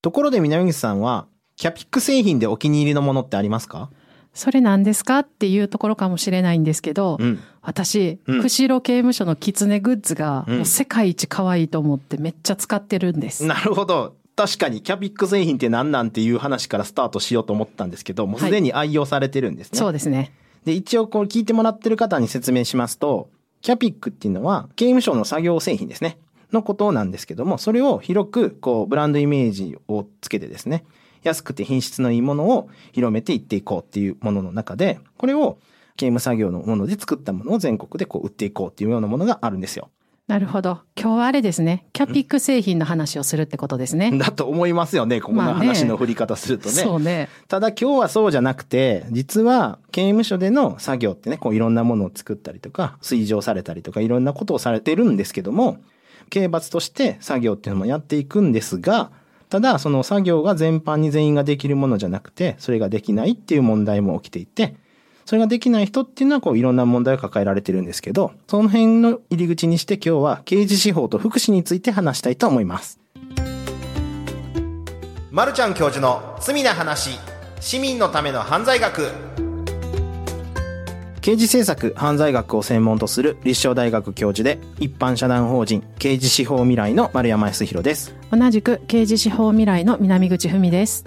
ところで南口さんは、キャピック製品でお気に入りのものってありますか？それ何ですかっていうところかもしれないんですけど、うん。私、うん釧路刑務所の狐グッズが、うんもう世界一可愛いと思ってめっちゃ使ってるんです。なるほど。確かに、キャピック製品って何なんていう話からスタートしようと思ったんですけど、もうすでに愛用されてるんですね。そうですね。で、一応こう聞いてもらってる方に説明しますと、キャピックっていうのは刑務所の作業製品ですね。のことなんですけども、それを広くこうブランドイメージをつけてですね、安くて品質のいいものを広めていっていこうっていうものの中で、これを刑務作業のもので作ったものを全国でこう売っていこうっていうようなものがあるんですよ。なるほど。今日はあれですね。キャピック製品の話をするってことですね。だと思いますよね、ここのまあね話の振り方するとね。そうね。ただ今日はそうじゃなくて、実は刑務所での作業ってね、こういろんなものを作ったりとか、水上されたりとか、いろんなことをされてるんですけども、刑罰として作業っていうのもやっていくんですが、ただその作業が全般に全員ができるものじゃなくて、それができないっていう問題も起きていて、それができない人っていうのはこういろんな問題を抱えられてるんですけど、その辺の入り口にして今日は刑事司法と福祉について話したいと思います。まるちゃん教授の罪な話、市民のための犯罪学。刑事政策犯罪学を専門とする立正大学教授で一般社団法人刑事司法未来の丸山康弘です。同じく刑事司法未来の南口文です。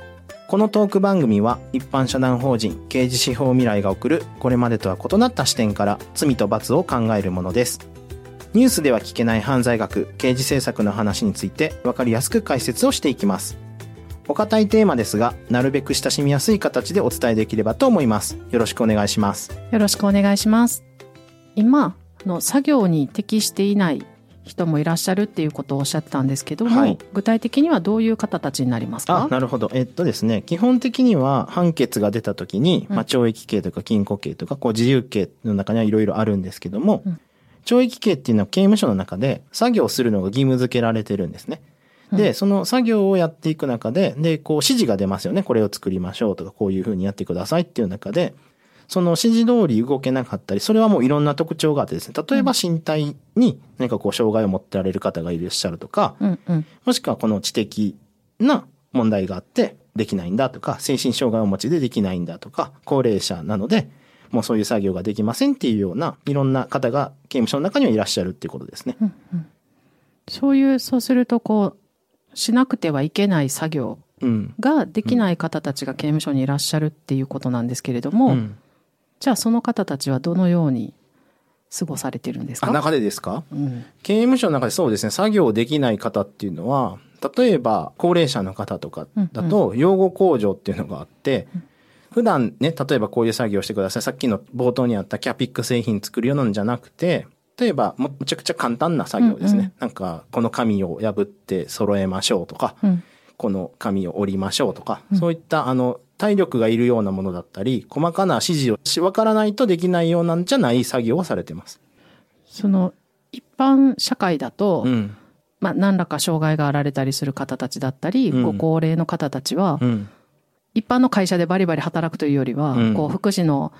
このトーク番組は一般社団法人刑事司法未来が送るこれまでとは異なった視点から罪と罰を考えるものです。ニュースでは聞けない犯罪学、刑事政策の話についてわかりやすく解説をしていきます。お堅いテーマですが、なるべく親しみやすい形でお伝えできればと思います。よろしくお願いします。よろしくお願いします。今、あの作業に適していない人もいらっしゃるっていうことをおっしゃってたんですけども、はい具体的にはどういう方たちになりますか？あ、なるほど。えっとですね、基本的には判決が出た時に、うんまあ、懲役刑とか禁錮刑とか、こう自由刑の中にはいろいろあるんですけども、うん懲役刑っていうのは刑務所の中で作業するのが義務付けられてるんですね。で、その作業をやっていく中で、で、こう指示が出ますよね。これを作りましょうとか、こういうふうにやってくださいっていう中で、その指示通り動けなかったり、それはもういろんな特徴があってですね、例えば身体に何かこう障害を持ってられる方がいらっしゃるとか、うんうん。もしくはこの知的な問題があってできないんだとか、精神障害をお持ちでできないんだとか、高齢者なので、もうそういう作業ができませんっていうような、いろんな方が刑務所の中にはいらっしゃるっていうことですね。そういう、そうするとこう、しなくてはいけない作業うん。ができない方たちが刑務所にいらっしゃるっていうことなんですけれども、うんじゃあその方たちはどのように過ごされてるんですあ、か中でですか？うん。刑務所の中でそうですね、作業できない方っていうのは、例えば高齢者の方とかだと、養護控除っていうのがあって、普段ね、例えばこういう作業をしてください。さっきの冒頭にあったキャピック製品作るようなんじゃなくて、例えばもむちゃくちゃ簡単な作業ですね。うんうんなんか、この紙を破って揃えましょうとか、うん。この紙を折りましょうとか、そういったあの、体力がいるようなものだったり、細かな指示をし、わからないとできないようなんじゃない作業をされてます。その、一般社会だと、うん。まあ、何らか障害があられたりする方たちだったり、うんご高齢の方たちは、うん。一般の会社でバリバリ働くというよりは、うんこう、福祉の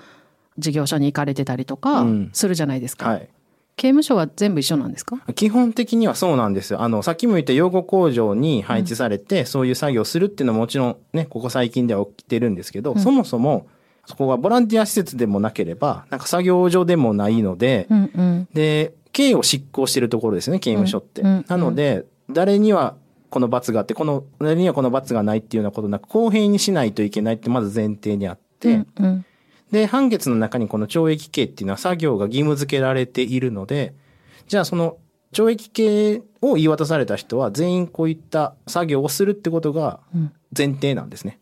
事業所に行かれてたりとかうん、するじゃないですか。はい。刑務所は全部一緒なんですか？基本的にはそうなんですよ。あの、さっきも言った養護工場に配置されて、そういう作業をするっていうのはもちろんね、ここ最近では起きてるんですけど、うんそもそも、そこがボランティア施設でもなければ、なんか作業所でもないので、うんうん。で、刑を執行してるところですね、刑務所って。うんうんなので、誰にはこの罰があって、この、誰にはこの罰がないっていうようなことなく、公平にしないといけないってまず前提にあって、うんうんで、判決の中にこの懲役刑っていうのは作業が義務付けられているので、じゃあその懲役刑を言い渡された人は全員こういった作業をするってことがうん前提なんですね。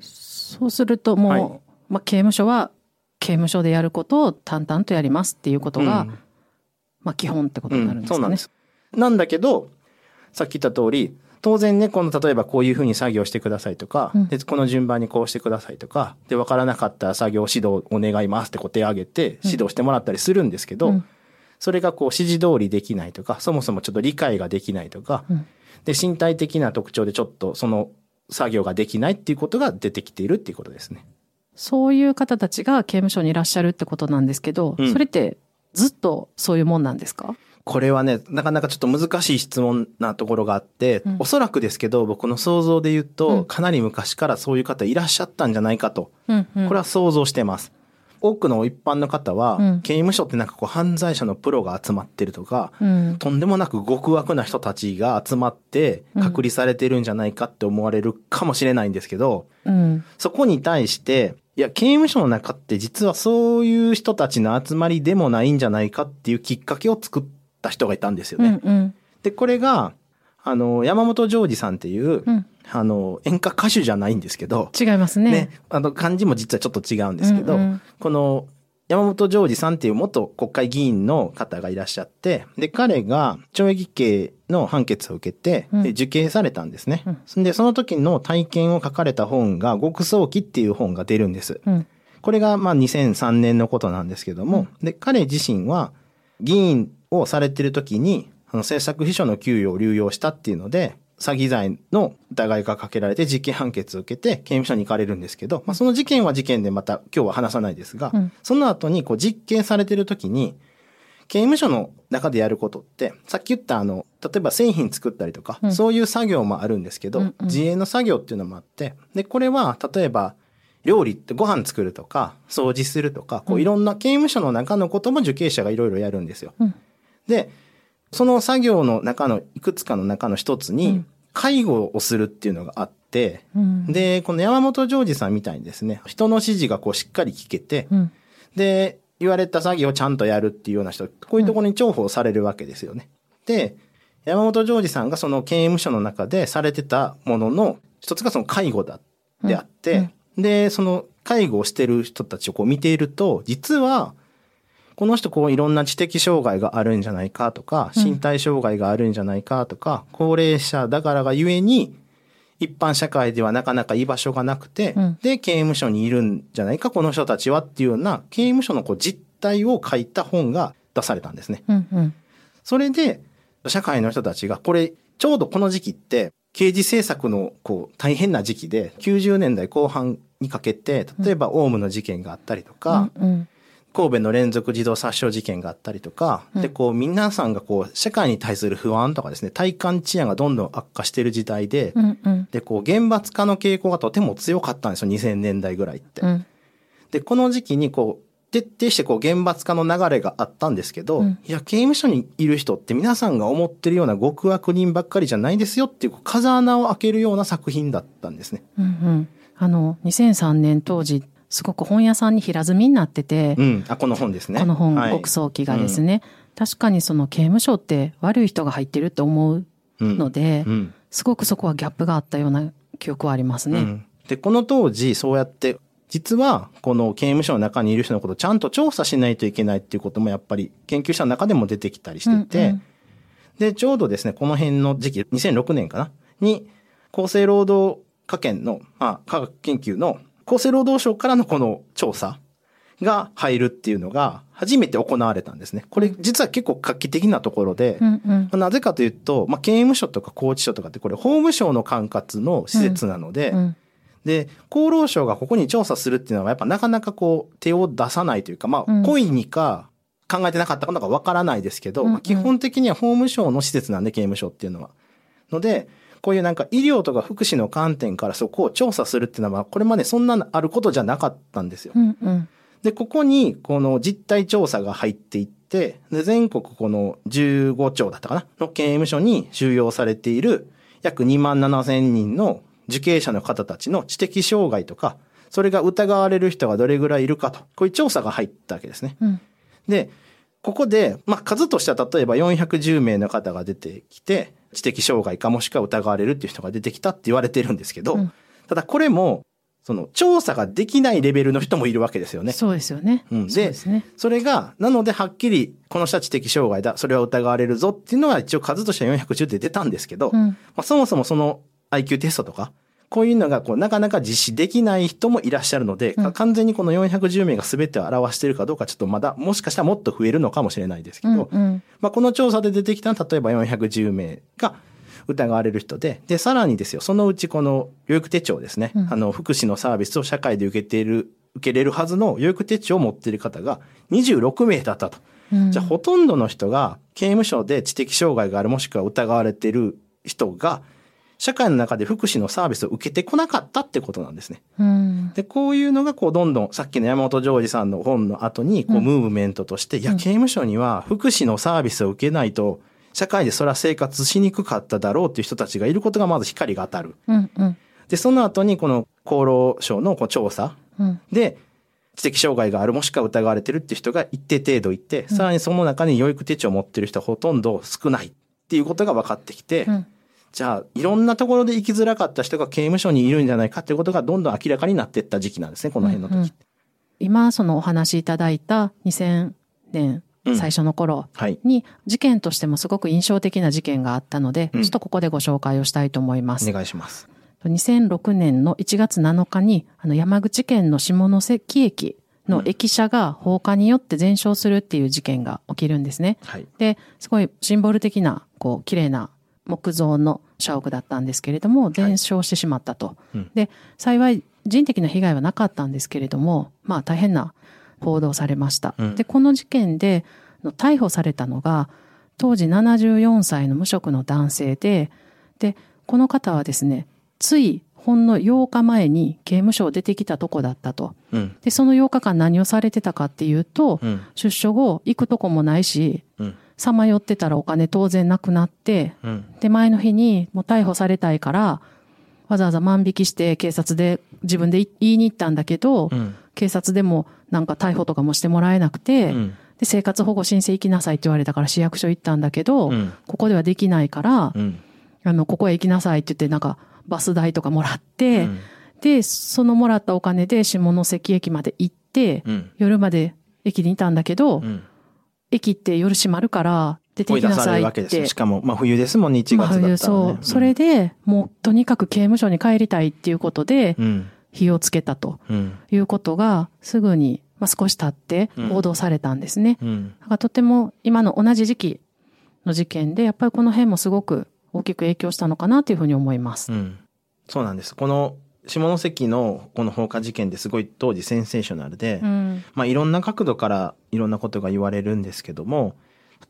そうするともう、はいまあ、刑務所は刑務所でやることを淡々とやりますっていうことが、うんまあ、基本ってことになるんですかね。そうなんです。なんだけど、さっき言った通り、当然ね、この例えばこういうふうに作業してくださいとか、うん。で、この順番にこうしてくださいとか、で、わからなかったら作業指導お願いますってこう手を挙げて指導してもらったりするんですけど、うん。それがこう指示通りできないとか、そもそもちょっと理解ができないとか、うん。で、身体的な特徴でちょっとその作業ができないっていうことが出てきているっていうことですね。そういう方たちが刑務所にいらっしゃるってことなんですけど、うん。それってずっとそういうもんなんですか？これはね、なかなかちょっと難しい質問なところがあって、うん。おそらくですけど、僕の想像で言うと、うん。かなり昔からそういう方いらっしゃったんじゃないかと、うんうん。これは想像してます。多くの一般の方は、うん。刑務所ってなんかこう犯罪者のプロが集まってるとか、うん。とんでもなく極悪な人たちが集まってうん。隔離されてるんじゃないかって思われるかもしれないんですけど、うん。そこに対して、いや、刑務所の中って実はそういう人たちの集まりでもないんじゃないかっていうきっかけを作った人がいたんですようね。んうんで、これが、あの、山本ジョージさんっていう、うんあの、演歌歌手じゃないんですけど、違いますね。ね、あの、漢字も実はちょっと違うんですけど、うんうんこの、山本ジョージさんっていう元国会議員の方がいらっしゃって、で、彼が懲役刑の判決を受けて、うんで受刑されたんですね。うで、その時の体験を書かれた本が、極早期っていう本が出るんです。うんこれがまあ2003年のことなんですけども、で、彼自身は議員をされてる時に、政策秘書の給与を流用したっていうので、詐欺罪の疑いがかけられて実刑判決を受けて刑務所に行かれるんですけど、まあその事件は事件でまた今日は話さないですが、うん。その後にこう実刑されてる時に、刑務所の中でやることって、さっき言ったあの、例えば製品作ったりとか、うん。そういう作業もあるんですけど、うんうん自営の作業っていうのもあって、で、これは例えば、料理ってご飯作るとか、掃除するとか、こううん。いろんな刑務所の中のことも受刑者がいろいろやるんですよ。うんで、その作業の中のいくつかの中の一つにうん、介護をするっていうのがあって、うん。で、この山本ジョージさんみたいにですね、人の指示がこうしっかり聞けて、うん。で、言われた作業をちゃんとやるっていうような人、こういうところに重宝されるわけですよね。で、山本ジョージさんがその刑務所の中でされてたものの一つがその介護だであって、で、その介護をしてる人たちをこう見ていると、実は、この人こういろんな知的障害があるんじゃないかとか、うん。身体障害があるんじゃないかとか、高齢者だからがゆえに、一般社会ではなかなか居場所がなくて、うん。で、刑務所にいるんじゃないか、この人たちはっていうような、刑務所のこう実態を書いた本が出されたんですね。うんうん。それで、社会の人たちが、これ、ちょうどこの時期って、刑事政策のこう大変な時期で、90年代後半にかけて、例えばオウムの事件があったりとか、うんうん神戸の連続児童殺傷事件があったりとか、うん。で、こう、皆さんがこう、社会に対する不安とかですね、体感治安がどんどん悪化している時代で、うんうん。で、こう、厳罰化の傾向がとても強かったんですよ、2000年代ぐらいって。うん。で、この時期にこう、徹底してこう、厳罰化の流れがあったんですけど、うん。いや、刑務所にいる人って皆さんが思ってるような極悪人ばっかりじゃないですよっていう、風穴を開けるような作品だったんですね。うんうん。あの2003年当時すごく本屋さんに平積みになってて、うん。あ、この本ですね。この本、はい極早期がですね、確かにその刑務所って悪い人が入ってるって思ううんので、うん。すごくそこはギャップがあったような記憶はありますね。うんで、この当時、そうやって、実は、この刑務所の中にいる人のことをちゃんと調査しないといけないっていうこともやっぱり研究者の中でも出てきたりしてて、うんうんで、ちょうどですね、この辺の時期、2006年かな？に、厚生労働科研の、まあ、科学研究の厚生労働省からのこの調査が入るっていうのが初めて行われたんですね。これ実は結構画期的なところで、うんうんなぜかというと、まあ、刑務所とか拘置所とかってこれ法務省の管轄の施設なので、うんで、厚労省がここに調査するっていうのはやっぱなかなかこう手を出さないというか、まあ、うん故意にか考えてなかったかのかわからないですけど、うんうんまあ基本的には法務省の施設なんで刑務所っていうのは。ので、こういうなんか医療とか福祉の観点からそこを調査するっていうのは、これまでそんなあることじゃなかったんですよ。うんうんで、ここにこの実態調査が入っていって、で全国この15町だったかなの刑務所に収容されている約2万7千人の受刑者の方たちの知的障害とか、それが疑われる人がどれぐらいいるかと、こういう調査が入ったわけですね。うんで、ここで、まあ、数としては例えば410名の方が出てきて、知的障害かもしくは疑われるっていう人が出てきたって言われてるんですけど、うんただこれも、その調査ができないレベルの人もいるわけですよね。そうですよね。うんでね。それが、なのではっきり、この人は知的障害だ、それは疑われるぞっていうのは一応数としては410で出たんですけど、まうんあ、そもそもその IQ テストとか、こういうのがこうなかなか実施できない人もいらっしゃるので、うん。完全にこの410名が全てを表しているかどうかちょっとまだ、もしかしたらもっと増えるのかもしれないですけど、うんうん。まあ、この調査で出てきたのは例えば410名が疑われる人で、で、さらにですよ、そのうちこの養育手帳ですね、うん。あの、福祉のサービスを社会で受けている、受けれるはずの養育手帳を持っている方が26名だったと。うん。じゃあほとんどの人が刑務所で知的障害があるもしくは疑われている人が社会の中で福祉のサービスを受けてこなかったってことなんですね。うん。で、こういうのがこうどんどんさっきの山本ジョージさんの本の後にこううんムーブメントとして、いや、うん刑務所には福祉のサービスを受けないと社会でそれは生活しにくかっただろうっていう人たちがいることがまず光が当たる。うん。うん。で、その後にこの厚労省のこう調査うん。で、知的障害があるもしくは疑われてるっていう人が一定程度いて、さらにその中に養育手帳を持ってる人はほとんど少ないっていうことが分かってきて、うん。じゃあいろんなところで生きづらかった人が刑務所にいるんじゃないかっていうことがどんどん明らかになっていった時期なんですね、この辺の時。うんうん今、そのお話しいただいた2000年うん最初の頃はい。に事件としてもすごく印象的な事件があったので、うんちょっとここでご紹介をしたいと思いますお。願いします。2006年の1月7日に、あの山口県の下関駅の駅舎が放火によって全焼するっていう事件が起きるんですね。はい。で、すごいシンボル的な、こう、綺麗な木造の社屋だったんですけれども、全焼してしまったと。うんで、幸い人的な被害はなかったんですけれども、まあ大変な報道されました。うんで、この事件で逮捕されたのが、当時74歳の無職の男性で、で、この方はですね、ついほんの8日前に刑務所を出てきたとこだったと。うん。で、その8日間何をされてたかっていうと、うん。出所後行くとこもないし、うん。さまよってたらお金当然なくなって、うん。で、前の日にもう逮捕されたいから、わざわざ万引きして警察で自分で言いに行ったんだけど、うん。警察でもなんか逮捕とかもしてもらえなくて、うん。で、生活保護申請行きなさいって言われたから市役所行ったんだけど、うんここではできないから、うん。あの、ここへ行きなさいって言ってなんかバス代とかもらって、うんで、そのもらったお金で下関駅まで行って、うん。夜まで駅にいたんだけど、うん。駅って夜閉まるから出てきなさいってれるわけですよ。し。かも、まあ冬ですもんね、1月だったら、ね。まあそう。それで、もうとにかく刑務所に帰りたいっていうことでう、ん。火をつけたとうん。いうことが、すぐに、まあ、少し経ってうん報道されたんですね。うん。だからとても今の同じ時期の事件で、やっぱりこの辺もすごく大きく影響したのかなというふうに思います。うん。そうなんです。この下関のこの放火事件ってすごい当時センセーショナルで、うん。まあいろんな角度からいろんなことが言われるんですけども、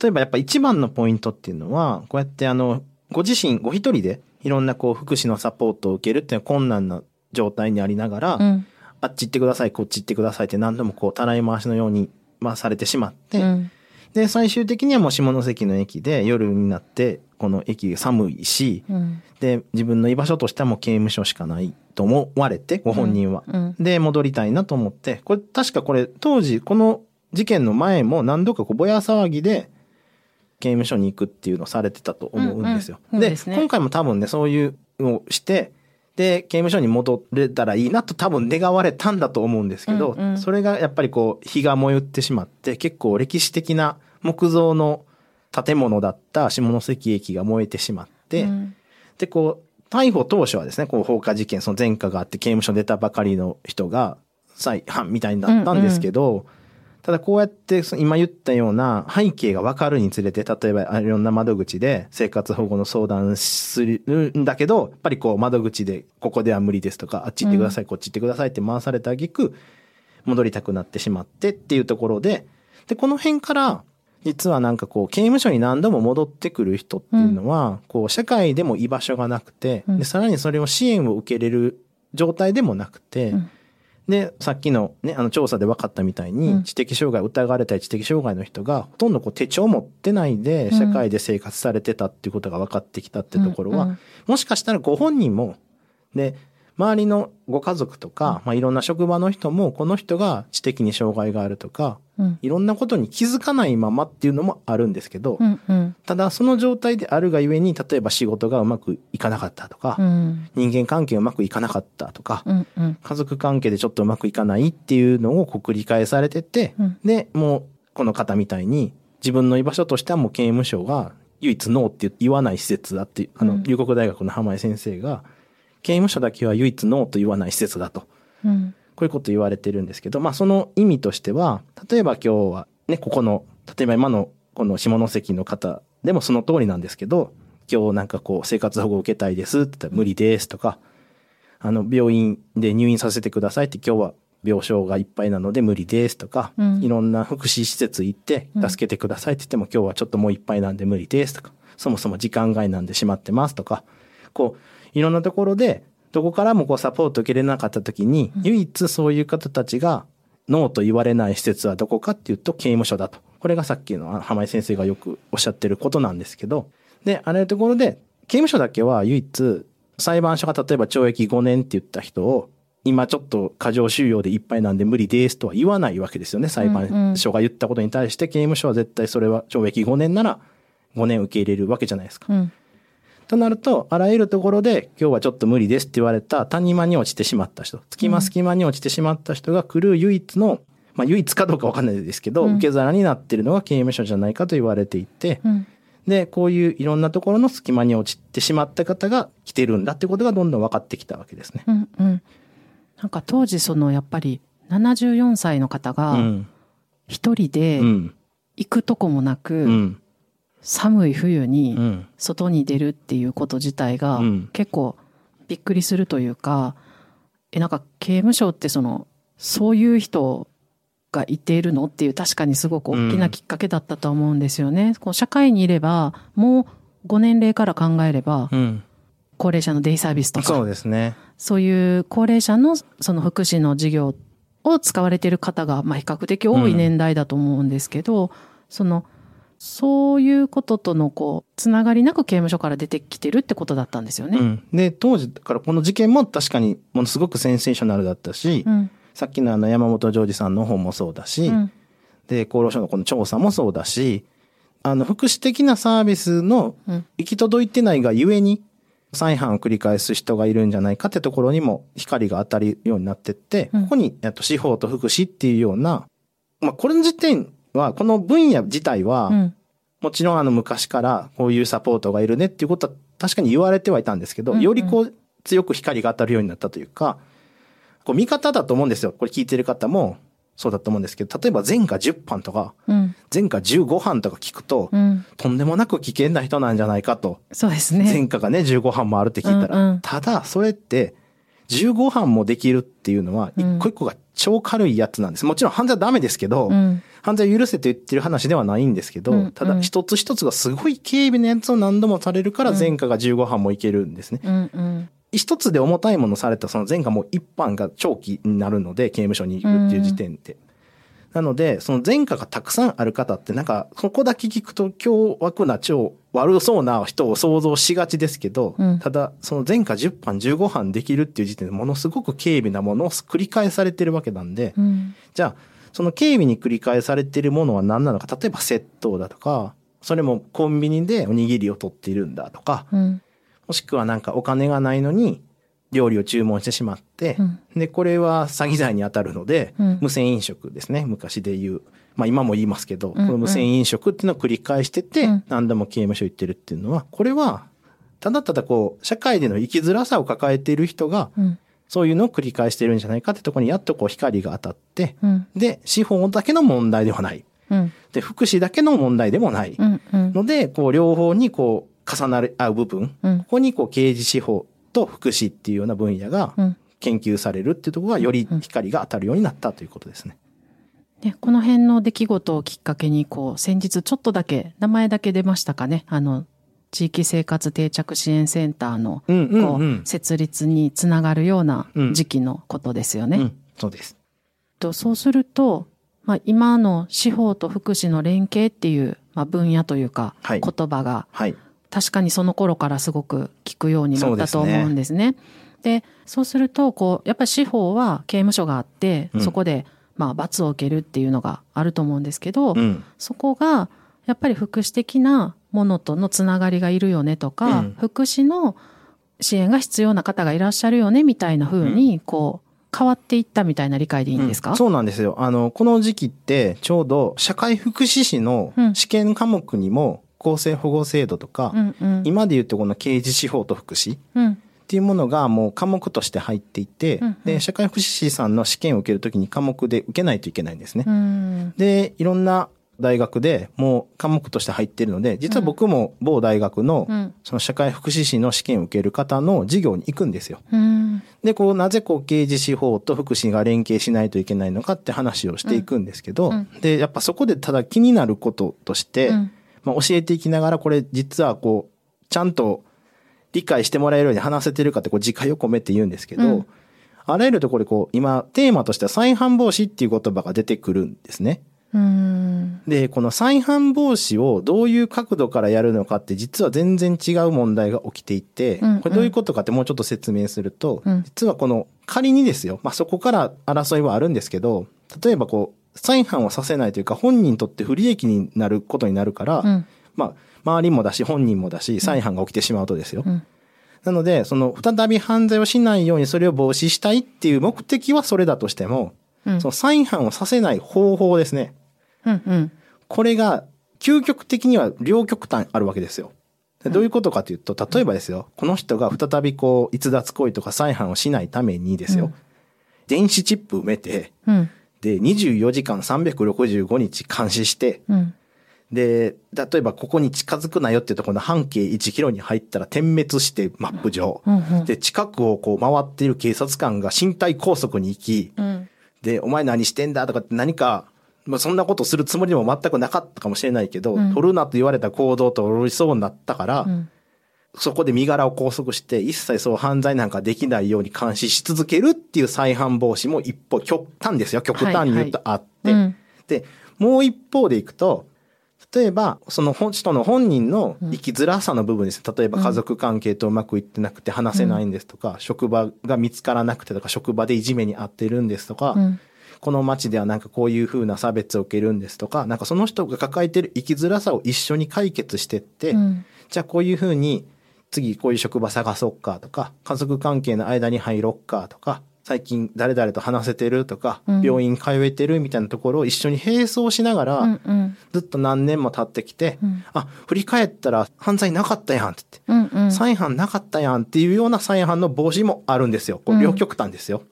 例えばやっぱ一番のポイントっていうのは、こうやってあの、ご自身、ご一人でいろんなこう福祉のサポートを受けるっていうのは困難な状態にありながら、うん。あっち行ってください、こっち行ってくださいって何度もこう、たらい回しのように回されてしまって、うん。で、最終的にはもう下関の駅で夜になって、この駅が寒いし、うん。で、自分の居場所としてはもう刑務所しかないと思われて、ご本人は。うん。で、戻りたいなと思って、これ確かこれ当時この事件の前も何度かこうぼや騒ぎで刑務所に行くっていうのをされてたと思うんですよ。でうんうんですね今回も多分ね、そういうのをして、で、刑務所に戻れたらいいなと多分願われたんだと思うんですけど、うんうんそれがやっぱりこう火が燃えってしまって結構歴史的な木造の建物だった下関駅が燃えてしまって、うん。で、こう、逮捕当初はですね、こう放火事件、その前科があって刑務所出たばかりの人が再犯みたいになったんですけど、ただこうやってそ今言ったような背景が分かるにつれて、例えばあいろんな窓口で生活保護の相談するんだけど、やっぱりこう窓口でここでは無理ですとか、あっち行ってください、こっち行ってくださいって回された挙句、戻りたくなってしまってっていうところで、で、この辺から、実はなんかこう、刑務所に何度も戻ってくる人っていうのは、こう、社会でも居場所がなくて、うん。で、さらにそれを支援を受けれる状態でもなくて、うん。で、さっきのね、あの調査で分かったみたいに、うん。知的障害、疑われたり知的障害の人が、ほとんどこう手帳を持ってないで、うん。社会で生活されてたっていうことが分かってきたってところは、もしかしたらご本人も、で、周りのご家族とか、まあ、いろんな職場の人も、この人が知的に障害があるとか、うん。いろんなことに気づかないままっていうのもあるんですけど、うん。うん。ただその状態であるがゆえに、例えば仕事がうまくいかなかったとか、うん。人間関係うまくいかなかったとか、うん。うん。家族関係でちょっとうまくいかないっていうのをこう繰り返されてて、うんで、もうこの方みたいに自分の居場所としてはもう刑務所が唯一ノーって言わない施設だって、あの、うん龍谷大学の浜井先生が、刑務所だけは唯一ノーと言わない施設だと。うん。こういうこと言われてるんですけど、まあその意味としては、例えば今日はね、ここの、例えば今のこの下関の方でもその通りなんですけど、今日なんかこう生活保護受けたいですって言ったら無理ですとか、あの病院で入院させてくださいって今日は病床がいっぱいなので無理ですとか、うんいろんな福祉施設行ってうん助けてくださいって言っても、今日はちょっともういっぱいなんで無理ですとか、そもそも時間外なんで閉まってますとか、こう、いろんなところで、どこからもこうサポート受けれなかった時に、唯一そういう方たちがノーと言われない施設はどこかっていうと刑務所だと。これがさっきの浜井先生がよくおっしゃってることなんですけど、で、あらゆるところで、刑務所だけは唯一、裁判所が例えば懲役5年って言った人を、今ちょっと過剰収容でいっぱいなんで無理ですとは言わないわけですよね。裁判所が言ったことに対して刑務所は絶対それは懲役5年なら5年受け入れるわけじゃないですか。うん。となると、あらゆるところで今日はちょっと無理ですって言われた谷間に落ちてしまった人、隙間隙間に落ちてしまった人が来る唯一の、まあ唯一かどうかわかんないですけど、うん受け皿になってるのが刑務所じゃないかと言われていて、うん。で、こういういろんなところの隙間に落ちてしまった方が来てるんだってことがどんどん分かってきたわけですね。うん。うん。なんか当時そのやっぱり74歳の方うがん。一人でうん。行くとこもなく、うん。寒い冬うにん。外に出るっていうこと自体がうん結構びっくりするというか、え、なんか刑務所ってその、そういう人がいているのっていう確かにすごく大きなきっかけだったと思うんですよね。こう社会にいれば、もうご年齢から考えれば、うん。高齢者のデイサービスとか、そうですね。そういう高齢者のその福祉の事業を使われている方が、まあ比較的多い年代だと思うんですけど、その、そういうこととのこう、つながりなく刑務所から出てきてるってことだったんですよね。うん。で、当時、だからこの事件も確かにものすごくセンセーショナルだったし、うん。さっきのあの山本ジョージさんの本もそうだし、うん。で、厚労省のこの調査もそうだし、あの、福祉的なサービスのうん行き届いてないがゆえに、再犯を繰り返す人がいるんじゃないかってところにも光が当たるようになってって、うんここに、えっと、司法と福祉っていうような、まあ、これの時点は、この分野自体は、うん。もちろんあの昔からこういうサポートがいるねっていうことは確かに言われてはいたんですけど、うんうんよりこう強く光が当たるようになったというか、こう見方だと思うんですよ。これ聞いてる方もそうだと思うんですけど、例えば前科10犯とか、うん。前科15犯とか聞くと、うん。とんでもなく危険な人なんじゃないかと。そうですね。前科がね、15犯もあるって聞いたら。うんうんただ、それって、15犯もできるっていうのは、うん一個一個が超軽いやつなんです。もちろん犯罪はダメですけど、うん。犯罪を許せと言ってる話ではないんですけど、うんただ一つ一つがすごい軽微なやつを何度もされるからうん前科が15犯もいけるんですね。うん。うん。一つで重たいものされたその前科も一犯が長期になるので、刑務所に行くっていう時点で。なので、その前科がたくさんある方ってなんか、そこだけ聞くと凶悪な超悪そうな人を想像しがちですけど、うんただ、その前科10犯、15犯できるっていう時点でものすごく軽微なものを繰り返されてるわけなんで、うん。じゃあ、その警備に繰り返されているものは何なのか、例えば窃盗だとか、それもコンビニでおにぎりを取っているんだとか、うん。もしくはなんかお金がないのに料理を注文してしまって、うんで、これは詐欺罪に当たるので、うん無銭飲食ですね。昔で言う。まあ今も言いますけど、うんうんこの無銭飲食っていうのを繰り返してて、うん何度も刑務所行ってるっていうのは、これは、ただただこう、社会での生きづらさを抱えている人が、うん。そういうのを繰り返してるんじゃないかってところにやっとこう光が当たって、うん。で、司法だけの問題ではない。うん。で、福祉だけの問題でもない。うん。うん。ので、こう、両方にこう、重なり合う部分。うんここにこう、刑事司法と福祉っていうような分野がうん。研究されるっていうところが、より光が当たるようになったということですね。ね、この辺の出来事をきっかけに、こう、先日ちょっとだけ、名前だけ出ましたかね。あの、地域生活定着支援センターの、うんうんこうんう、設立につながるようなうん時期のことですよね。うん、そうです。とそうすると、まあ、今の司法と福祉の連携っていう、まあ、分野というか、はい言葉がはい。確かにその頃からすごく聞くようになったと思うんですね。でそうすると、こう、やっぱり司法は刑務所があって、うんそこで、まあ、罰を受けるっていうのがあると思うんですけど、うん。そこが、やっぱり福祉的なものとのつながりがいるよねとか、うん福祉の支援が必要な方がいらっしゃるよねみたいな風に、こう、変わっていったみたいな理解でいいんですか、うんそうなんですよ。あの、この時期って、ちょうど社会福祉士のうん試験科目にも、公正保護制度とか、うんうん。今で言うとこの刑事司法と福祉うん。っていうものがもう科目として入っていて、うんうんで、社会福祉士さんの試験を受けるときに科目で受けないといけないんですね。うん。で、いろんな大学でもう科目として入ってるので、実は僕も某大学のうんその社会福祉士の試験を受ける方の授業に行くんですよ。うん。で、こう、なぜこう、刑事司法と福祉が連携しないといけないのかって話をしていくんですけど、うんで、やっぱそこでただ気になることとして、うんまあ、教えていきながら、これ実はこう、ちゃんと理解してもらえるように話せてるかってこう、自戒を込めて言うんですけど、うんあらゆるところでこう、今、テーマとしては再犯防止っていう言葉が出てくるんですね。うん。で、この再犯防止をどういう角度からやるのかって実は全然違う問題が起きていて、うんうんこれどういうことかってもうちょっと説明すると、うん実はこの仮にですよ、まあそこから争いはあるんですけど、例えばこう、再犯をさせないというか本人にとって不利益になることになるから、うん。まあ周りもだし本人もだし再犯が起きてしまうとですよ。うん。なので、その再び犯罪をしないようにそれを防止したいっていう目的はそれだとしても、うんその再犯をさせない方法ですね。うん。うん。これが究極的には両極端あるわけですよ。でどういうことかというと、例えばですよ、この人が再びこう、逸脱行為とか再犯をしないためにですよ、うん電子チップ埋めて、うん。で、24時間365日監視して、うん。で、例えばここに近づくなよっていうところの半径1キロに入ったら点滅してマップ上。うんうんで、近くをこう回っている警察官が身体拘束に行き、うん。で、お前何してんだとかって何か、まあ、そんなことするつもりでも全くなかったかもしれないけど、うん取るなと言われた行動と取りそうになったから、うん。そこで身柄を拘束して、一切そう犯罪なんかできないように監視し続けるっていう再犯防止も一方極端ですよ。極端に言うとあって。うんで、もう一方でいくと、例えば、その本人の本人の生きづらさの部分です。例えば家族関係とうまくいってなくて話せないんですとか、職場が見つからなくてとか、職場でいじめに遭ってるんですとか、うん。この街ではなんかこういう風な差別を受けるんですとか、なんかその人が抱えてる生きづらさを一緒に解決してって、うん。じゃあこういう風に次こういう職場探そうかとか、家族関係の間に入ろっかとか、最近誰々と話せてるとか、うん。病院通えてるみたいなところを一緒に並走しながら、ずっと何年も経ってきて、うん。あ、振り返ったら犯罪なかったやんって言って、再犯なかったやんっていうような再犯の防止もあるんですよ。これ両極端ですよ。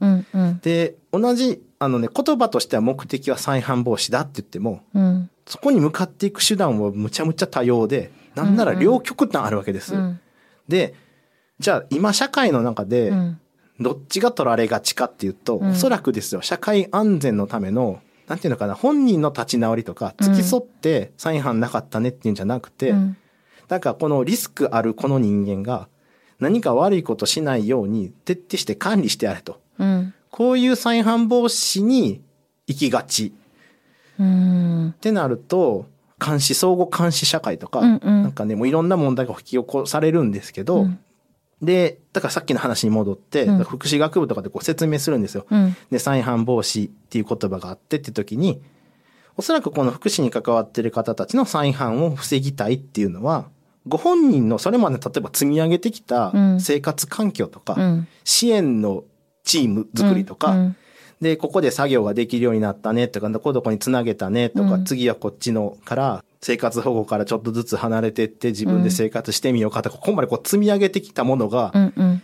で、同じ、あのね、言葉としては目的は再犯防止だって言っても、うん。そこに向かっていく手段はむちゃむちゃ多様で、なんなら両極端あるわけです。うん。で、じゃあ今社会の中でう、んどっちが取られがちかっていうと、うん。おそらくですよ、社会安全のための、なんていうのかな、本人の立ち直りとか、付き添って再犯なかったねっていうんじゃなくて、うん。なんかこのリスクあるこの人間が、何か悪いことしないように徹底して管理してやれと。うん。こういう再犯防止に行きがち。うん。ってなると、監視、相互監視社会とか、うんうん。なんかね、もういろんな問題が引き起こされるんですけど、うんで、だからさっきの話に戻って、うん。福祉学部とかでこう説明するんですよ。うん。で、再犯防止っていう言葉があってって時に、おそらくこの福祉に関わってる方たちの再犯を防ぎたいっていうのは、ご本人のそれまで例えば積み上げてきたうん。生活環境とか、うん。支援のチーム作りとか、うん。で、ここで作業ができるようになったねとか、どこどこにつなげたねとか、うん。次はこっちのから、生活保護からちょっとずつ離れてって自分で生活してみようかとか、ここまでこう積み上げてきたものが、うんうん。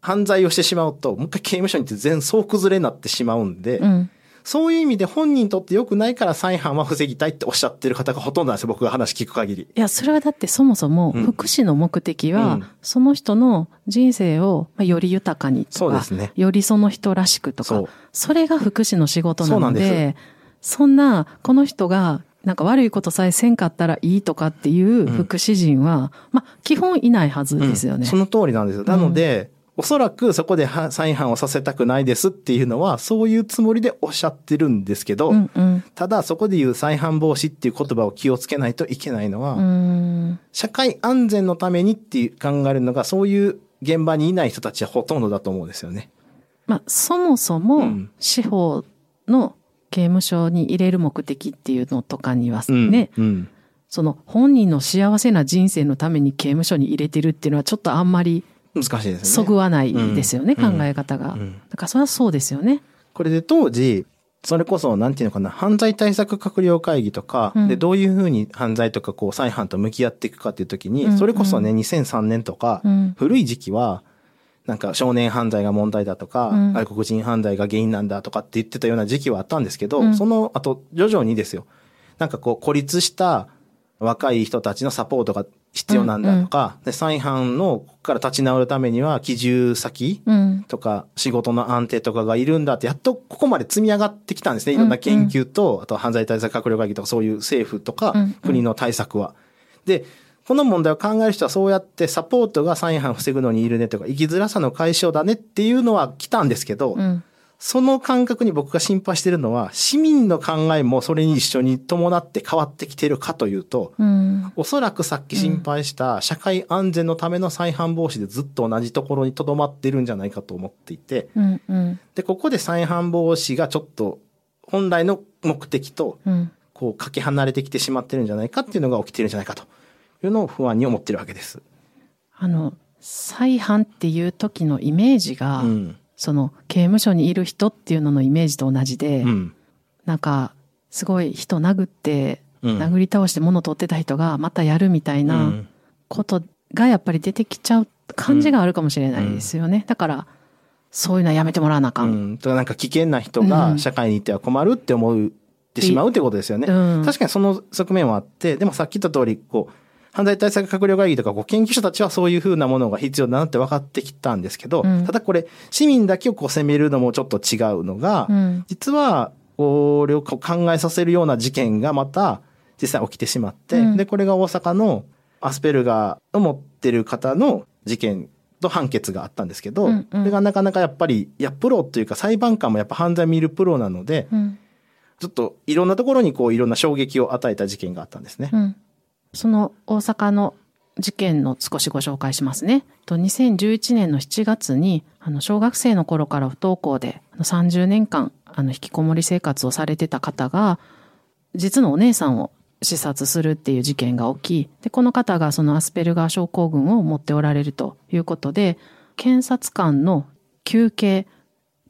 犯罪をしてしまうと、もう一回刑務所に行って全総崩れになってしまうんで、うん。そういう意味で本人にとって良くないから再犯は防ぎたいっておっしゃってる方がほとんどなんですよ、僕が話聞く限り。いや、それはだってそもそもうん。福祉の目的は、うん。その人の人生をまあより豊かにとか、そうですね。よりその人らしくとかそれが福祉の仕事なので、そんな、この人がなんか悪いことさえせんかったらいいとかっていう福祉人は、まあ基本いないはずですよね。うんその通りなんですよ。なので、おそらくそこでは再犯をさせたくないですっていうのは、そういうつもりでおっしゃってるんですけど、うんうんただそこで言う再犯防止っていう言葉を気をつけないといけないのは、うん社会安全のためにっていう考えるのが、そういう現場にいない人たちはほとんどだと思うんですよね。まあ、そもそうもん司法の刑務所に入れる目的っていうのとかにはね、うん。その本人の幸せな人生のために刑務所に入れてるっていうのはちょっとあんまり難しいですね。そぐわないですよね、うん考え方が。うんだからそれはそうですよね。これで当時、それこそ、なんていうのかな、犯罪対策閣僚会議とか、うんで、どういうふうに犯罪とか、こう、再犯と向き合っていくかっていう時に、うんそれこそね、2003年とか、うん古い時期は、なんか少年犯罪が問題だとか、うん外国人犯罪が原因なんだとかって言ってたような時期はあったんですけど、うんその後、徐々にですよ。なんかこう孤立した若い人たちのサポートが必要なんだとか、で再犯のここから立ち直るためには、基準先うん。とか仕事の安定とかがいるんだって、やっとここまで積み上がってきたんですね。いろんな研究と、あと犯罪対策閣僚会議とかそういう政府とかうんうん国の対策は。で、この問題を考える人はそうやってサポートが再犯防ぐのにいるねとか、生きづらさの解消だねっていうのは来たんですけど、うん。その感覚に僕が心配してるのは、市民の考えもそれに一緒に伴って変わってきてるかというと、うん。おそらくさっき心配した社会安全のための再犯防止でずっと同じところに留まってるんじゃないかと思っていて、うん。うん。で、ここで再犯防止がちょっと本来の目的とうん。こうかけ離れてきてしまってるんじゃないかっていうのが起きてるんじゃないかというのを不安に思ってるわけです。あの、再犯っていう時のイメージが、うん。その刑務所にいる人っていうののイメージと同じで、うん。なんか、すごい人殴って、うん殴り倒して物取ってた人がまたやるみたいうなんことがやっぱり出てきちゃう感じがあるかもしれないですよね。だから、そういうのはやめてもらわなあか。うんん。とかなんか危険な人うがん社会にいては困るって思ってしまうってことですよね。うん確かにその側面はあって、でもさっき言った通り、こう、犯罪対策閣僚会議とか、こう、研究者たちはそういうふうなものが必要だなって分かってきたんですけど、うん。ただこれ、市民だけをこう責めるのもちょっと違うのが、うん。実は、これを考えさせるような事件がまた実際起きてしまって、うん。で、これが大阪のアスペルガーを持ってる方の事件と判決があったんですけど、うんうん。これがなかなかやっぱり、いや、プロというか裁判官もやっぱ犯罪見るプロなので、うん。ちょっといろんなところにこういろんな衝撃を与えた事件があったんですね。うんその大阪の事件の少しご紹介しますね。と2011年の7月に、あの、小学生の頃から不登校で、あの30年間、あの、引きこもり生活をされてた方が、実のお姉さんを視察するっていう事件が起き、で、この方がそのアスペルガー症候群を持っておられるということで、検察官の求刑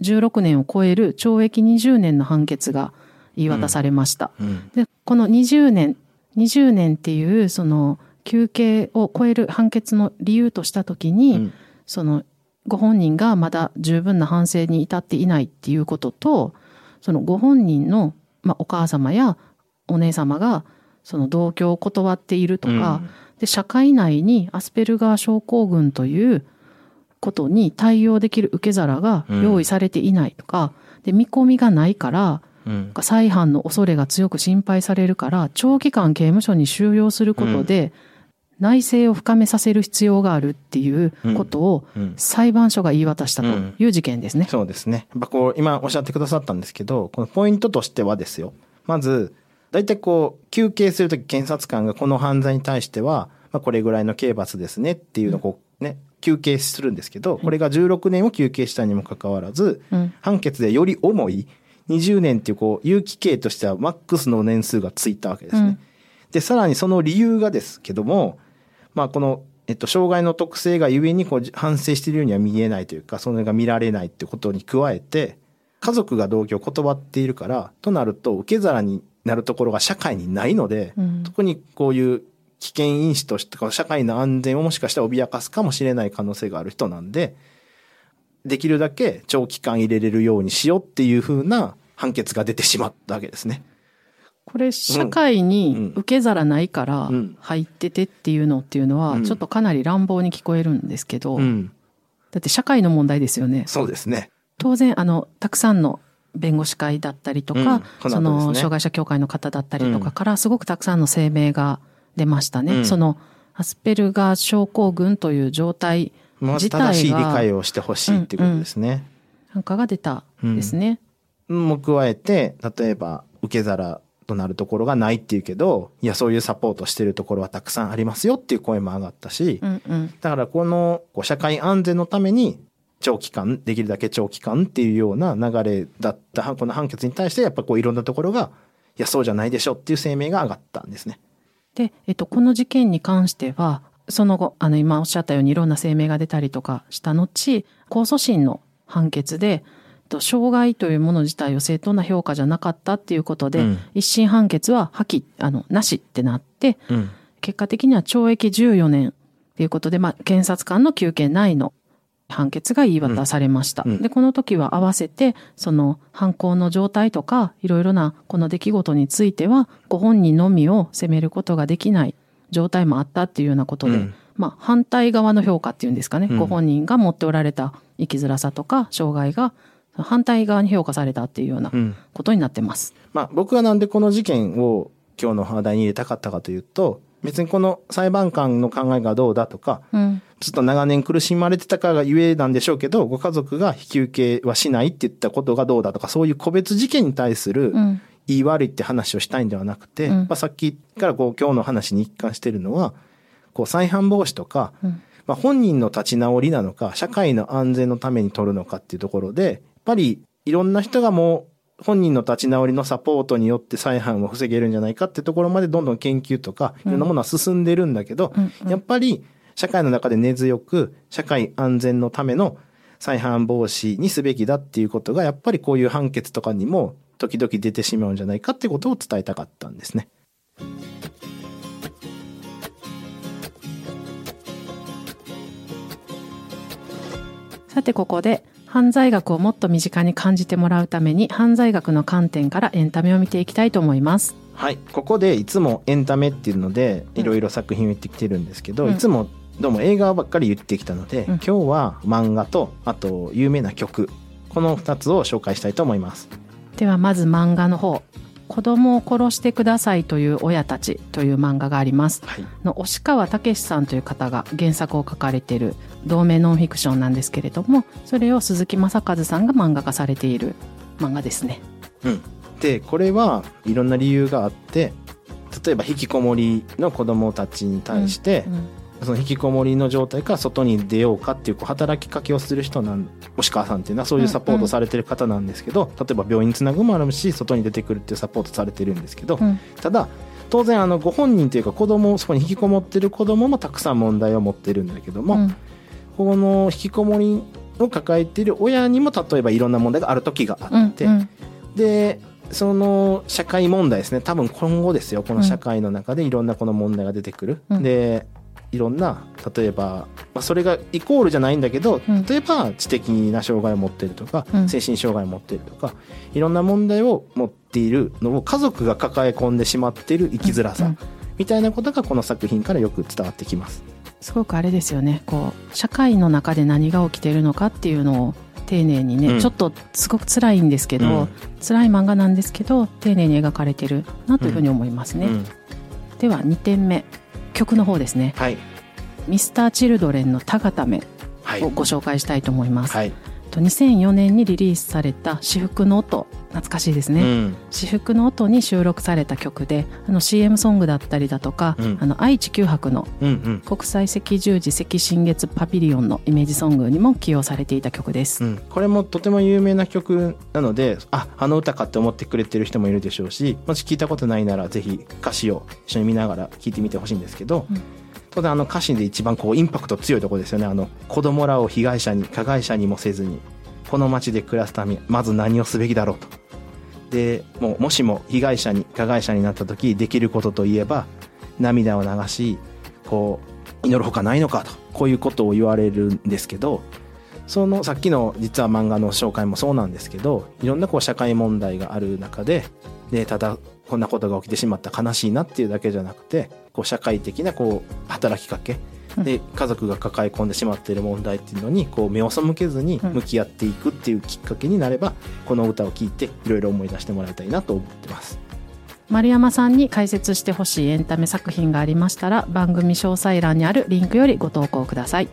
16年を超える懲役20年の判決が言い渡されました。うん。で、この20年、20年っていう、その、休刑を超える判決の理由としたときに、うん。その、ご本人がまだ十分な反省に至っていないっていうことと、そのご本人の、まあ、お母様やお姉様が、その同居を断っているとか、で、社会内にアスペルガー症候群ということに対応できる受け皿が用意されていないとか、で、見込みがないから、うん。再犯の恐れが強く心配されるから、長期間刑務所に収容することで、内政を深めさせる必要があるっていうことをうん裁判所が言い渡したという事件ですね。そうですね。やっぱこう、今おっしゃってくださったんですけど、このポイントとしてはですよ。まず、大体こう、休刑するとき検察官がこの犯罪に対しては、まあこれぐらいの刑罰ですねっていうのをこう、ね、休刑するんですけど、これが16年を休刑したにもかかわらず、うん判決でより重い20年っていうこう、有期刑としてはマックスの年数がついたわけですね。うんで、さらにその理由がですけども、まあこの、えっと、障害の特性がゆえにこう反省しているようには見えないというか、それが見られないってことに加えて、家族が同居を断っているから、となると受け皿になるところが社会にないので、うん特にこういう危険因子として、社会の安全をもしかしたら脅かすかもしれない可能性がある人なんで、できるだけ長期間入れれるようにしようっていう風な判決が出てしまったわけですね。これ、社会に受け皿ないからうん入っててっていうのっていうのは、うんちょっとかなり乱暴に聞こえるんですけど、うん。だって社会の問題ですよね。そうですね。当然、あの、たくさんの弁護士会だったりとか、うんそねの、障害者協会の方だったりとかから、すごくたくさんの声明が出ましたね。うんその、アスペルガー症候群という状態自体が正しい理解をしてほしいっていうことですね。なんかが出たんですね。も加えて、例えば受け皿となるところがないっていうけど、いや、そういうサポートしてるところはたくさんありますよっていう声も上がったし、うんうん。だからこの社会安全のために長期間、できるだけ長期間っていうような流れだったこの判決に対してやっぱこういろんなところが、いや、そうじゃないでしょっていう声明が上がったんですね。で、えっと、この事件に関しては、その後、あの、今おっしゃったようにいろんな声明が出たりとかした後、控訴審の判決で、と障害というもの自体を正当な評価じゃなかったっていうことで、うん。一審判決は破棄、あの、なしってなって、うん。結果的には懲役14年っていうことで、まあ、検察官の求刑内の判決が言い渡されました。うん。うん。で、この時は合わせて、その犯行の状態とか、いろいろなこの出来事については、ご本人のみを責めることができない状態もあったっていうようなことで、うん。まあ、反対側の評価っていうんですかね、うん。ご本人が持っておられた生きづらさとか、障害が反対側に評価されたっていうようなうん。ことになってます。まあ僕はなんでこの事件を今日の話題に入れたかったかというと、別にこの裁判官の考えがどうだとか、うん。ずっと長年苦しまれてたからがゆえなんでしょうけど、ご家族が引き受けはしないって言ったことがどうだとか、そういう個別事件に対するうん。言い悪いって話をしたいんではなくて、うんまあさっきからこう今日の話に一貫してるのは、こう再犯防止とか、うん。まあ本人の立ち直りなのか、社会の安全のために取るのかっていうところで、ぱりいろんな人がもう本人の立ち直りのサポートによって再犯を防げるんじゃないかってところまでどんどん研究とか、いろんなものは進んでるんだけど、うんうんやっぱり社会の中で根強く、社会安全のための再犯防止にすべきだっていうことが、やっぱりこういう判決とかにも時々出てしまうんじゃないかってことを伝えたかったんですね。さてここで犯罪学をもっと身近に感じてもらうために犯罪学の観点からエンタメを見ていきたいと思います。はい。ここでいつもエンタメっていうので、いろいろ作品を言ってきてるんですけど、うんいつもどうも映画ばっかり言ってきたので、うん今日は漫画と、あと有名な曲、この2つを紹介したいと思います。ではまず漫画の方。子供を殺してくださいという親たちという漫画があります。はい。の押川武さんという方が原作を書かれている同名ノンフィクションなんですけれども、それを鈴木正和さんが漫画化されている漫画ですね。うん。で、これはいろんな理由があって、例えば引きこもりの子供たちに対して、うんその引きこもりの状態から外に出ようかっていうこう働きかけをする人なん、押川さんっていうのはそういうサポートされてる方なんですけど、例えば病院につなぐもあるし、外に出てくるっていうサポートされてるんですけど、うんただ、当然あのご本人というか子供、そこに引きこもってる子供もたくさん問題を持ってるんだけども、うんこの引きこもりを抱えている親にも例えばいろんな問題がある時があって、うんで、その社会問題ですね。多分今後ですよ。この社会の中でいろんなこの問題が出てくる。うんで、いろんな、例えば、まあ、それがイコールじゃないんだけど、うん。例えば知的な障害を持っているとか、うん。精神障害を持っているとか、いろんな問題を持っているのを家族が抱え込んでしまっている生きづらさ、うんみたいなことがこの作品からよく伝わってきます。すごくあれですよね。こう社会の中で何が起きてるのかっていうのを丁寧にね、うん。ちょっとすごく辛いんですけど、うん。辛い漫画なんですけど丁寧に描かれてるなというふうに思いますね、うん。では2点目曲の方ですねはい。Mr.Children の「たがためはい。」をご紹介したいと思います、はい。と2004年にリリースされた「至福の音」懐かしいですね、うん。至福の音に収録された曲であの CM ソングだったりだとか、うんあの愛・知九博の。国際赤十字赤新月パビリオンのイメージソングにも起用されていた曲です。うん、これもとても有名な曲なのでああの歌かって思ってくれてる人もいるでしょうしもし聞いたことないならぜひ歌詞を一緒に見ながら聞いてみてほしいんですけど、うん当然あの歌詞で一番こうインパクト強いところですよね。あの子供らを被害者に加害者にもせずにこの街で暮らすためにまず何をすべきだろうと。でもうもしも被害者に加害者になった時できることといえば涙を流しこう祈るほかないのかとこういうことを言われるんですけどそのさっきの実は漫画の紹介もそうなんですけどいろんなこう社会問題がある中ででただこんなことが起きてしまった悲しいなっていうだけじゃなくてこう社会的なこう働きかけで家族が抱え込んでしまっている問題っていうのにこう目を背けずに向き合っていくっていうきっかけになればこの歌を聴いていろいろ思い出してもらいたいなと思ってます。丸山さんに解説してほしいエンタメ作品がありましたら番組詳細欄にあるリンクよりご投稿ください。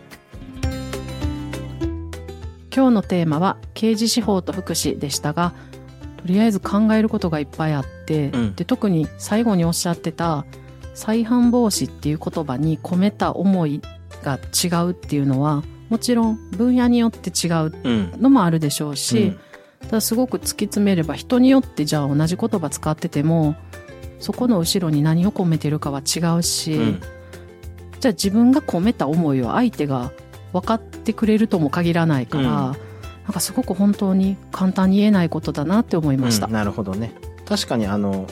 今日のテーマは刑事司法と福祉でしたがとりあえず考えることがいっぱいあって、うんで特に最後におっしゃってた再犯防止っていう言葉に込めた思いが違うっていうのはもちろん分野によって違ううんのもあるでしょうし、うん。ただすごく突き詰めれば人によってじゃあ同じ言葉使っててもそこの後ろに何を込めてるかは違うし、うん。じゃあ自分が込めた思いを相手が分かってくれるとも限らないから、うん。なんかすごく本当に簡単に言えないことだなって思いました。うんなるほどね。確かにあの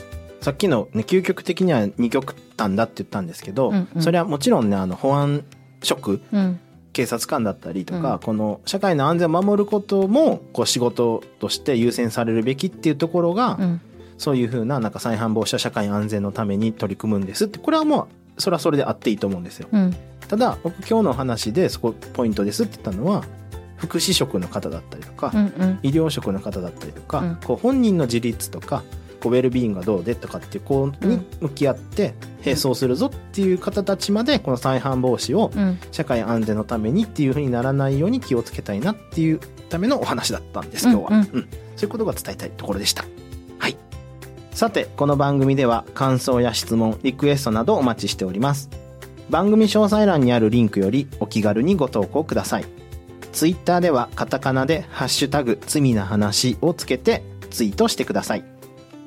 さっきの、ね、究極的には二極端だって言ったんですけど、うんうん。それはもちろんねあの保安職うん。警察官だったりとか、うんこの社会の安全を守ることもこう仕事として優先されるべきっていうところが、うん。そういうふうななんか再犯防止や社会安全のために取り組むんですってこれはもうそれはそれであっていいと思うんですよ。うん。ただ僕今日の話でそこポイントですって言ったのは福祉職の方だったりとか、うんうん。医療職の方だったりとか、うん。こう本人の自立とかこうウェルビーンがどうでとかっていうこうに向き合って並走するぞっていう方たちまでこの再犯防止を社会安全のためにっていうふうにならないように気をつけたいなっていうためのお話だったんです今日は、うんうんうんそういうことが伝えたいところでしたはいさてこの番組では感想や質問リクエストなどお待ちしております番組詳細欄にあるリンクよりお気軽にご投稿くださいツイッターではカタカナで「ハッシュタグ罪な話」をつけてツイートしてください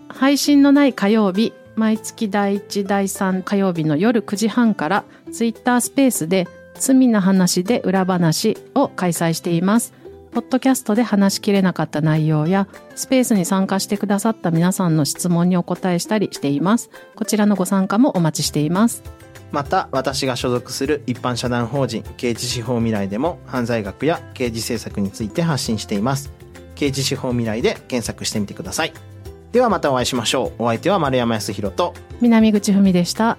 配信のない火曜日毎月第1第3火曜日の夜9時半からツイッタースペースで「罪な話で裏話」を開催しています。ポッドキャストで話しきれなかった内容やスペースに参加してくださった皆さんの質問にお答えしたりしています。こちらのご参加もお待ちしています。また私が所属する一般社団法人刑事司法未来でも犯罪学や刑事政策について発信しています。刑事司法未来で検索してみてください。ではまたお会いしましょう。お相手は丸山康弘と南口文でした。